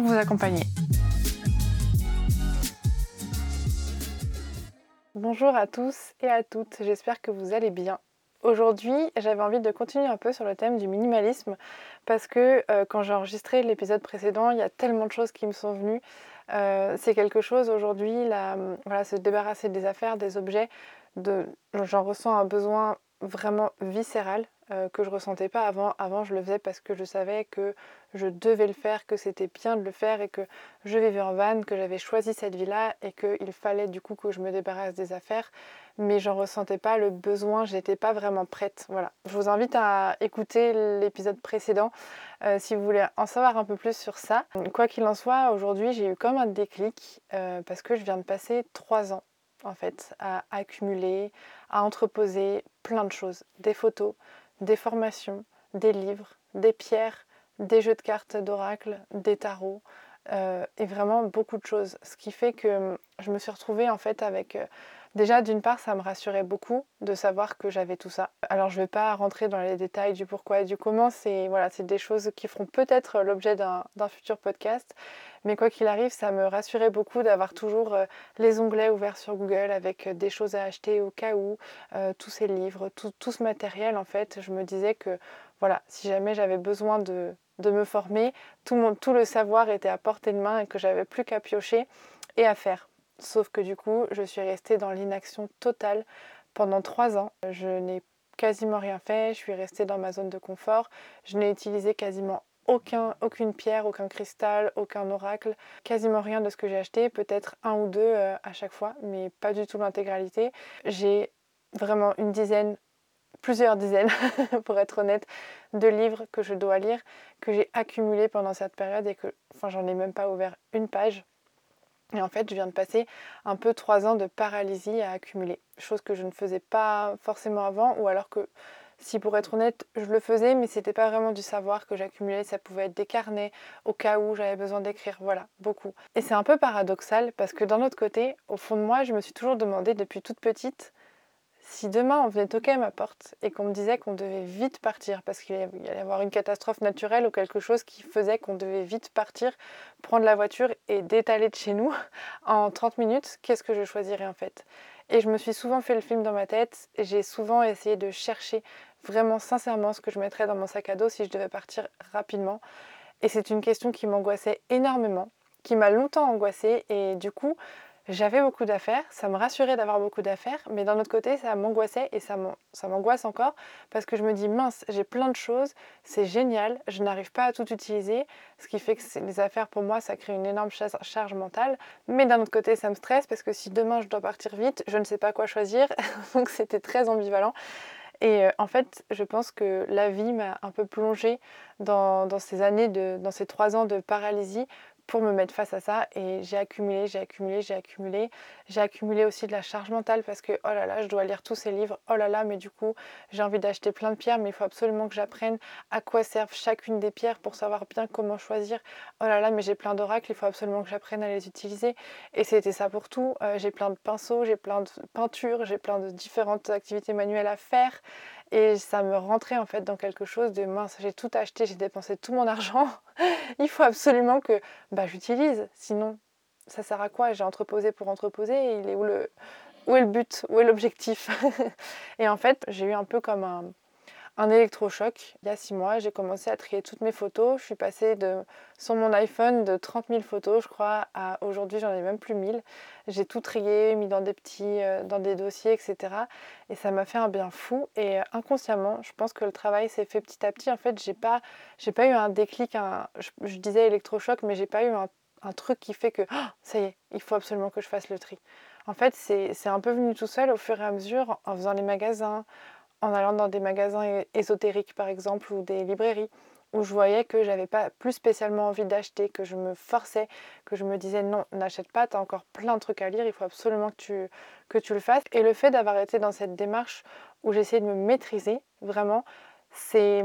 vous accompagner. Bonjour à tous et à toutes, j'espère que vous allez bien. Aujourd'hui, j'avais envie de continuer un peu sur le thème du minimalisme parce que euh, quand j'ai enregistré l'épisode précédent, il y a tellement de choses qui me sont venues. Euh, c'est quelque chose aujourd'hui, voilà, se débarrasser des affaires, des objets, j'en ressens un besoin vraiment viscéral euh, que je ressentais pas avant. Avant, je le faisais parce que je savais que je devais le faire, que c'était bien de le faire et que je vivais en van, que j'avais choisi cette vie-là et qu'il fallait du coup que je me débarrasse des affaires. Mais j'en ressentais pas le besoin, j'étais pas vraiment prête. Voilà. Je vous invite à écouter l'épisode précédent euh, si vous voulez en savoir un peu plus sur ça. Quoi qu'il en soit, aujourd'hui j'ai eu comme un déclic euh, parce que je viens de passer trois ans en fait à accumuler, à entreposer plein de choses, des photos, des formations, des livres, des pierres, des jeux de cartes d'oracle, des tarots, euh, et vraiment beaucoup de choses. Ce qui fait que hum, je me suis retrouvée en fait avec euh, Déjà, d'une part, ça me rassurait beaucoup de savoir que j'avais tout ça. Alors, je ne vais pas rentrer dans les détails du pourquoi et du comment. C'est voilà, des choses qui feront peut-être l'objet d'un futur podcast. Mais quoi qu'il arrive, ça me rassurait beaucoup d'avoir toujours euh, les onglets ouverts sur Google avec des choses à acheter au cas où, euh, tous ces livres, tout, tout, ce matériel. En fait, je me disais que voilà, si jamais j'avais besoin de, de me former, tout, tout le savoir était à portée de main et que j'avais plus qu'à piocher et à faire. Sauf que du coup, je suis restée dans l'inaction totale pendant trois ans. Je n'ai quasiment rien fait, je suis restée dans ma zone de confort, je n'ai utilisé quasiment aucun, aucune pierre, aucun cristal, aucun oracle, quasiment rien de ce que j'ai acheté, peut-être un ou deux euh, à chaque fois, mais pas du tout l'intégralité. J'ai vraiment une dizaine, plusieurs dizaines, pour être honnête, de livres que je dois lire, que j'ai accumulés pendant cette période et que, enfin, j'en ai même pas ouvert une page. Et en fait, je viens de passer un peu trois ans de paralysie à accumuler, chose que je ne faisais pas forcément avant, ou alors que, si pour être honnête, je le faisais, mais c'était pas vraiment du savoir que j'accumulais, ça pouvait être des carnets au cas où j'avais besoin d'écrire, voilà, beaucoup. Et c'est un peu paradoxal parce que d'un autre côté, au fond de moi, je me suis toujours demandé depuis toute petite si demain on venait toquer à ma porte et qu'on me disait qu'on devait vite partir parce qu'il allait y avoir une catastrophe naturelle ou quelque chose qui faisait qu'on devait vite partir, prendre la voiture et détaler de chez nous en 30 minutes, qu'est-ce que je choisirais en fait? Et je me suis souvent fait le film dans ma tête j'ai souvent essayé de chercher vraiment sincèrement ce que je mettrais dans mon sac à dos si je devais partir rapidement. Et c'est une question qui m'angoissait énormément, qui m'a longtemps angoissée et du coup j'avais beaucoup d'affaires, ça me rassurait d'avoir beaucoup d'affaires, mais d'un autre côté, ça m'angoissait et ça m'angoisse encore parce que je me dis mince, j'ai plein de choses, c'est génial, je n'arrive pas à tout utiliser, ce qui fait que les affaires pour moi, ça crée une énorme charge mentale, mais d'un autre côté, ça me stresse parce que si demain je dois partir vite, je ne sais pas quoi choisir, donc c'était très ambivalent. Et euh, en fait, je pense que la vie m'a un peu plongée dans, ces années, de, dans ces trois ans de paralysie pour me mettre face à ça. Et j'ai accumulé, j'ai accumulé, j'ai accumulé. J'ai accumulé aussi de la charge mentale parce que, oh là là, je dois lire tous ces livres. Oh là là, mais du coup, j'ai envie d'acheter plein de pierres, mais il faut absolument que j'apprenne à quoi servent chacune des pierres pour savoir bien comment choisir. Oh là là, mais j'ai plein d'oracles, il faut absolument que j'apprenne à les utiliser. Et c'était ça pour tout. Euh, j'ai plein de pinceaux, j'ai plein de peintures, j'ai plein de différentes activités manuelles à faire. Et ça me rentrait en fait dans quelque chose de mince, j'ai tout acheté, j'ai dépensé tout mon argent. Il faut absolument que bah, j'utilise, sinon ça sert à quoi? J'ai entreposé pour entreposer, il est où le, où est le but? Où est l'objectif? Et en fait, j'ai eu un peu comme un, un électrochoc. Il y a six mois, j'ai commencé à trier toutes mes photos. Je suis passée de, sur mon iPhone de 30 000 photos, je crois, à aujourd'hui, j'en ai même plus 1000. J'ai tout trié, mis dans des petits, euh, dans des dossiers, etc. Et ça m'a fait un bien fou. Et euh, inconsciemment, je pense que le travail s'est fait petit à petit. En fait, j'ai pas, j'ai pas eu un déclic, un, je, disais électrochoc, mais j'ai pas eu un, truc qui fait que oh, ça y est, il faut absolument que je fasse le tri. En fait, c'est un peu venu tout seul au fur et à mesure en faisant les magasins, en allant dans des magasins ésotériques par exemple ou des librairies où je voyais que j'avais pas plus spécialement envie d'acheter, que je me forçais, que je me disais non, n'achète pas, tu as encore plein de trucs à lire, il faut absolument que tu, que tu le fasses. Et le fait d'avoir été dans cette démarche où j'essayais de me maîtriser, vraiment, c'est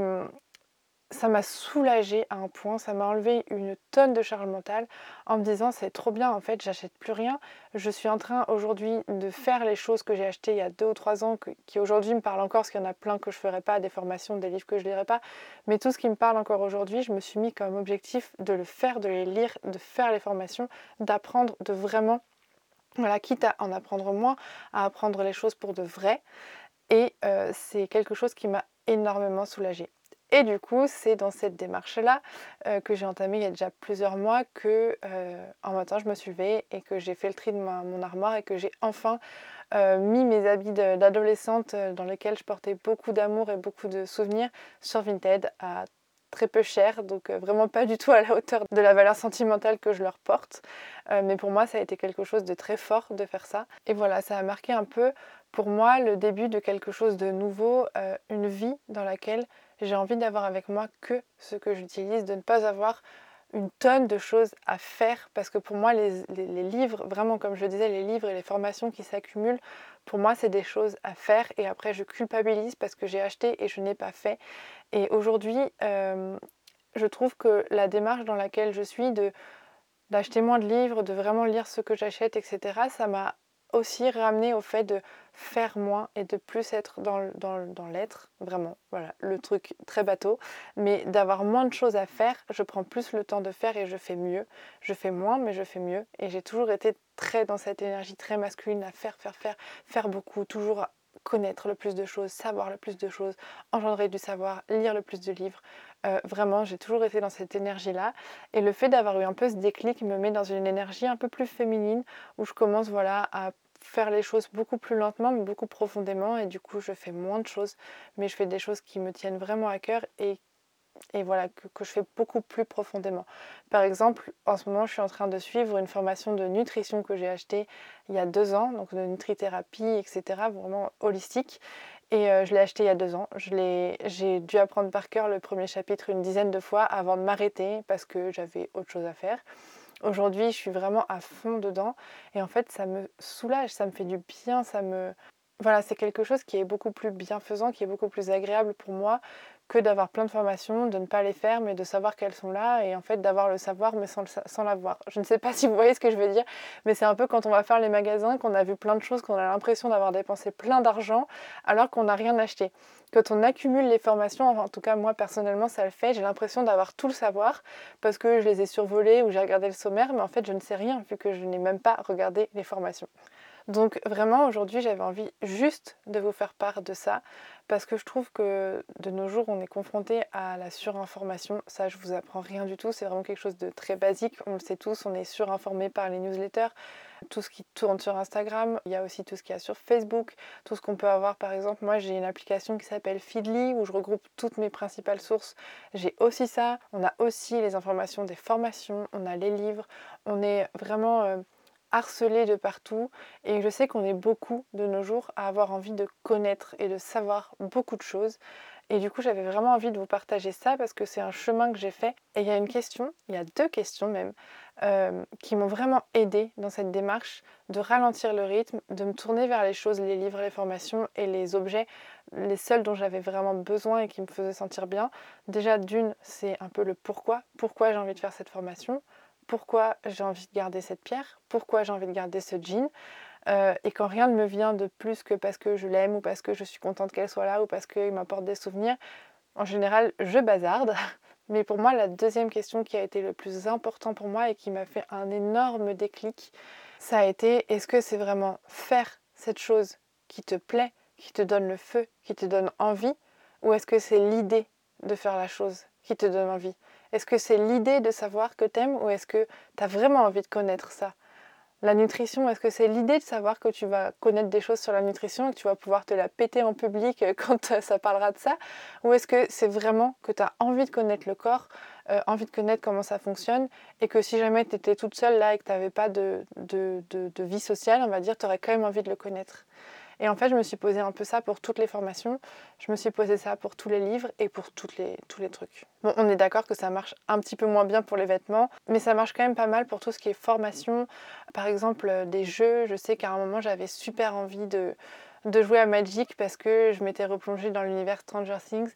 ça m'a soulagée à un point, ça m'a enlevé une tonne de charge mentale en me disant c'est trop bien en fait, j'achète plus rien. Je suis en train aujourd'hui de faire les choses que j'ai achetées il y a deux ou trois ans, qui aujourd'hui me parlent encore, parce qu'il y en a plein que je ferai pas, des formations, des livres que je lirai pas. Mais tout ce qui me parle encore aujourd'hui, je me suis mis comme objectif de le faire, de les lire, de faire les formations, d'apprendre, de vraiment, voilà, quitte à en apprendre moins, à apprendre les choses pour de vrai. Et euh, c'est quelque chose qui m'a énormément soulagée. Et du coup, c'est dans cette démarche-là euh, que j'ai entamée il y a déjà plusieurs mois que euh, matin je me suis et que j'ai fait le tri de mon armoire et que j'ai enfin euh, mis mes habits d'adolescente dans lesquels je portais beaucoup d'amour et beaucoup de souvenirs sur Vinted à très peu cher, donc vraiment pas du tout à la hauteur de la valeur sentimentale que je leur porte. mais pour moi, ça a été quelque chose de très fort de faire ça. Et voilà, ça a marqué un peu pour moi le début de quelque chose de nouveau, une vie dans laquelle j'ai envie d'avoir avec moi que ce que j'utilise, de ne pas avoir une tonne de choses à faire parce que pour moi les, livres, vraiment comme je disais, les livres et les formations qui s'accumulent, pour moi c'est des choses à faire et après je culpabilise parce que j'ai acheté et je n'ai pas fait. Et aujourd'hui, euh, je trouve que la démarche dans laquelle je suis de d'acheter moins de livres, de vraiment lire ce que j'achète, etc., ça m'a aussi ramener au fait de faire moins et de plus être dans, dans, l'être, vraiment, voilà, le truc très bateau, mais d'avoir moins de choses à faire, je prends plus le temps de faire et je fais mieux. Je fais moins, mais je fais mieux. Et j'ai toujours été très dans cette énergie très masculine à faire, faire, faire, faire beaucoup, toujours connaître le plus de choses, savoir le plus de choses, engendrer du savoir, lire le plus de livres. Euh, vraiment, j'ai toujours été dans cette énergie-là. Et le fait d'avoir eu un peu ce déclic me met dans une énergie un peu plus féminine où je commence voilà, à faire les choses beaucoup plus lentement, mais beaucoup profondément. Et du coup, je fais moins de choses, mais je fais des choses qui me tiennent vraiment à cœur et et voilà, que, je fais beaucoup plus profondément. Par exemple, en ce moment, je suis en train de suivre une formation de nutrition que j'ai achetée il y a deux ans, donc de nutrithérapie, etc., vraiment holistique. Et euh, je l'ai acheté il y a deux ans. J'ai dû apprendre par cœur le premier chapitre une dizaine de fois avant de m'arrêter parce que j'avais autre chose à faire. Aujourd'hui, je suis vraiment à fond dedans et en fait, ça me soulage, ça me fait du bien, ça me, voilà, c'est quelque chose qui est beaucoup plus bienfaisant, qui est beaucoup plus agréable pour moi que d'avoir plein de formations, de ne pas les faire, mais de savoir qu'elles sont là et en fait d'avoir le savoir mais sans, sans l'avoir. Je ne sais pas si vous voyez ce que je veux dire, mais c'est un peu quand on va faire les magasins, qu'on a vu plein de choses, qu'on a l'impression d'avoir dépensé plein d'argent alors qu'on n'a rien acheté. Quand on accumule les formations, en tout cas moi personnellement ça le fait, j'ai l'impression d'avoir tout le savoir parce que je les ai survolées ou j'ai regardé le sommaire, mais en fait je ne sais rien vu que je n'ai même pas regardé les formations. Donc vraiment aujourd'hui j'avais envie juste de vous faire part de ça parce que je trouve que de nos jours on est confronté à la surinformation. Ça je vous apprends rien du tout, c'est vraiment quelque chose de très basique. On le sait tous, on est surinformé par les newsletters, tout ce qui tourne sur Instagram, il y a aussi tout ce qu'il y a sur Facebook, tout ce qu'on peut avoir par exemple. Moi j'ai une application qui s'appelle Feedly où je regroupe toutes mes principales sources. J'ai aussi ça, on a aussi les informations des formations, on a les livres, on est vraiment... Euh, harcelé de partout et je sais qu'on est beaucoup de nos jours à avoir envie de connaître et de savoir beaucoup de choses Et du coup, j'avais vraiment envie de vous partager ça parce que c'est un chemin que j'ai fait. Et il y a une question, il y a deux questions même, euh, qui m'ont vraiment aidé dans cette démarche de ralentir le rythme, de me tourner vers les choses, les livres, les formations et les objets, les seuls dont j'avais vraiment besoin et qui me faisaient sentir bien. Déjà, d'une, c'est un peu le pourquoi. Pourquoi j'ai envie de faire cette formation? Pourquoi j'ai envie de garder cette pierre Pourquoi j'ai envie de garder ce jean euh, et quand rien ne me vient de plus que parce que je l'aime ou parce que je suis contente qu'elle soit là ou parce qu'il m'apporte des souvenirs, en général, je bazarde. Mais pour moi, la deuxième question qui a été le plus important pour moi et qui m'a fait un énorme déclic, ça a été est-ce que c'est vraiment faire cette chose qui te plaît, qui te donne le feu, qui te donne envie, ou est-ce que c'est l'idée de faire la chose qui te donne envie? Est-ce que c'est l'idée de savoir que t'aimes ou est-ce que tu as vraiment envie de connaître ça? La nutrition, est-ce que c'est l'idée de savoir que tu vas connaître des choses sur la nutrition et que tu vas pouvoir te la péter en public euh, quand euh, ça parlera de ça? Ou est-ce que c'est vraiment que tu as envie de connaître le corps, euh, envie de connaître comment ça fonctionne et que si jamais tu étais toute seule là et que tu n'avais pas de, de, de, vie sociale, on va dire, tu aurais quand même envie de le connaître? Et en fait, je me suis posé un peu ça pour toutes les formations, je me suis posé ça pour tous les livres et pour tous les trucs. Bon, on est d'accord que ça marche un petit peu moins bien pour les vêtements, mais ça marche quand même pas mal pour tout ce qui est formation. Par exemple, euh, des jeux, je sais qu'à un moment, j'avais super envie de, de jouer à Magic parce que je m'étais replongée dans l'univers Stranger Things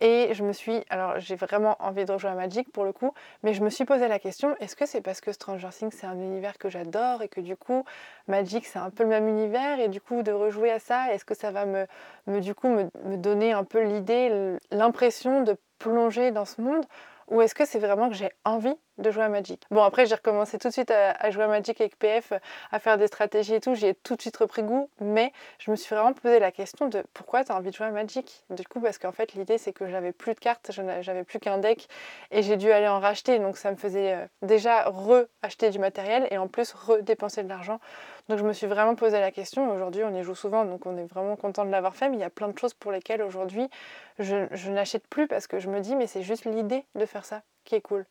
et je me suis, alors j'ai vraiment envie de rejouer à Magic pour le coup, mais je me suis posé la question, est-ce que c'est parce que Stranger Things c'est un univers que j'adore et que du coup Magic c'est un peu le même univers et du coup de rejouer à ça, est-ce que ça va me, du coup me, me donner un peu l'idée, l'impression de plonger dans ce monde ou est-ce que c'est vraiment que j'ai envie de jouer à Magic Bon, après, j'ai recommencé tout de suite à, jouer à Magic avec PF, à faire des stratégies et tout. J'ai tout de suite repris goût, mais je me suis vraiment posé la question de pourquoi tu as envie de jouer à Magic? Du coup, parce qu'en fait, l'idée, c'est que j'avais plus de cartes, j'avais plus qu'un deck et j'ai dû aller en racheter. Donc, ça me faisait euh, déjà re-acheter du matériel et en plus redépenser de l'argent. Donc, je me suis vraiment posé la question. Aujourd'hui, on y joue souvent, donc on est vraiment content de l'avoir fait. Mais il y a plein de choses pour lesquelles aujourd'hui, je, n'achète plus parce que je me dis, mais c'est juste l'idée de faire ça qui est cool.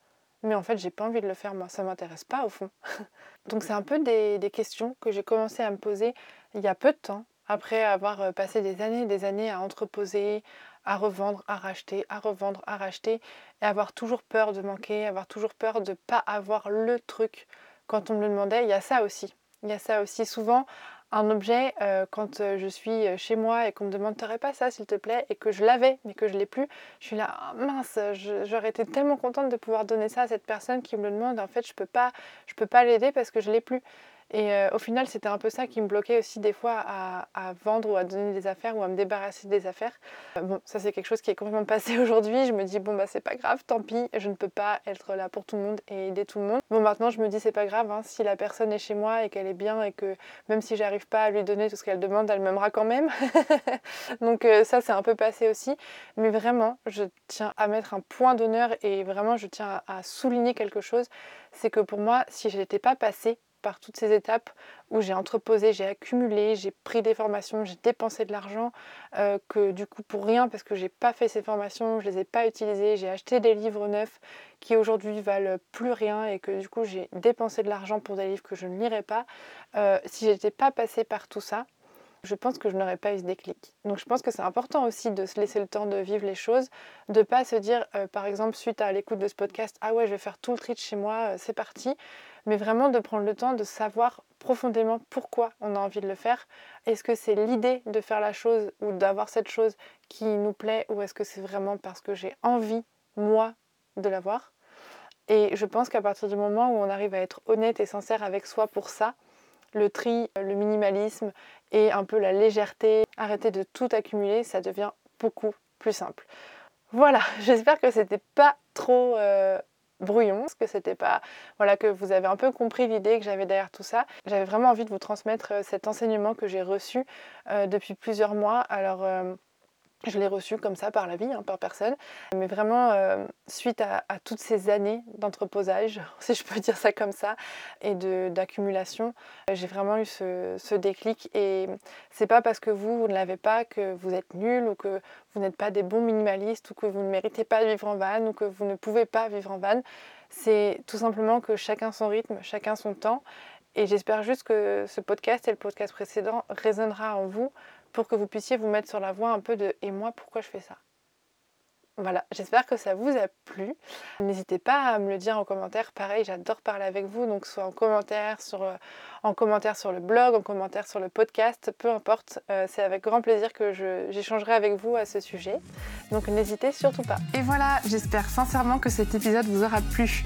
Mais en fait, j'ai pas envie de le faire, moi, ça m'intéresse pas au fond. Donc, c'est un peu des, questions que j'ai commencé à me poser il y a peu de temps, après avoir euh, passé des années et des années à entreposer, à revendre, à racheter, à revendre, à racheter, et avoir toujours peur de manquer, avoir toujours peur de pas avoir le truc quand on me le demandait. Il y a ça aussi. Il y a ça aussi souvent un objet euh, quand euh, je suis euh, chez moi et qu'on me demande t'aurais pas ça s'il te plaît? et que je l'avais mais que je l'ai plus, je suis là ah, mince, j'aurais été tellement contente de pouvoir donner ça à cette personne qui me le demande. En fait, je peux pas, je peux pas l'aider parce que je l'ai plus. Et euh, au final, c'était un peu ça qui me bloquait aussi des fois à, vendre ou à donner des affaires ou à me débarrasser des affaires. Euh, bon, ça c'est quelque chose qui est complètement passé aujourd'hui. Je me dis, bon bah c'est pas grave, tant pis, je ne peux pas être là pour tout le monde et aider tout le monde. Bon, maintenant je me dis, c'est pas grave, hein, si la personne est chez moi et qu'elle est bien et que même si j'arrive pas à lui donner tout ce qu'elle demande, elle m'aimera quand même. Donc euh, ça c'est un peu passé aussi. Mais vraiment, je tiens à mettre un point d'honneur et vraiment je tiens à, à souligner quelque chose. C'est que pour moi, si je n'étais pas passée par toutes ces étapes où j'ai entreposé, j'ai accumulé, j'ai pris des formations, j'ai dépensé de l'argent, euh, que du coup pour rien parce que j'ai pas fait ces formations, je les ai pas utilisées, j'ai acheté des livres neufs qui aujourd'hui valent plus rien et que du coup j'ai dépensé de l'argent pour des livres que je ne lirais pas. Euh, si j'étais pas passée par tout ça, je pense que je n'aurais pas eu ce déclic. Donc je pense que c'est important aussi de se laisser le temps de vivre les choses, de pas se dire euh, par exemple suite à l'écoute de ce podcast ah ouais je vais faire tout le tri de chez moi, c'est parti mais vraiment de prendre le temps de savoir profondément pourquoi on a envie de le faire. Est-ce que c'est l'idée de faire la chose ou d'avoir cette chose qui nous plaît ou est-ce que c'est vraiment parce que j'ai envie, moi, de l'avoir Et je pense qu'à partir du moment où on arrive à être honnête et sincère avec soi pour ça, le tri, le minimalisme et un peu la légèreté, arrêter de tout accumuler, ça devient beaucoup plus simple. Voilà, j'espère que c'était pas trop euh, brouillon, que c'était pas voilà que vous avez un peu compris l'idée que j'avais derrière tout ça. J'avais vraiment envie de vous transmettre euh, cet enseignement que j'ai reçu euh, depuis plusieurs mois. Alors euh, je l'ai reçu comme ça par la vie, hein, par personne. Mais vraiment, suite à, toutes ces années d'entreposage, si je peux dire ça comme ça, et d'accumulation, j'ai vraiment eu ce, ce déclic. Et c'est pas parce que vous, vous ne l'avez pas que vous êtes nul ou que vous n'êtes pas des bons minimalistes ou que vous ne méritez pas de vivre en van ou que vous ne pouvez pas vivre en van. C'est tout simplement que chacun son rythme, chacun son temps. Et j'espère juste que ce podcast et le podcast précédent résonnera en vous pour que vous puissiez vous mettre sur la voie un peu de et moi pourquoi je fais ça? Voilà, j'espère que ça vous a plu. N'hésitez pas à me le dire en commentaire. Pareil, j'adore parler avec vous, donc soit en commentaire sur, euh, en commentaire sur le blog, en commentaire sur le podcast, peu importe. Euh, c'est avec grand plaisir que j'échangerai avec vous à ce sujet. Donc n'hésitez surtout pas. Et voilà, j'espère sincèrement que cet épisode vous aura plu.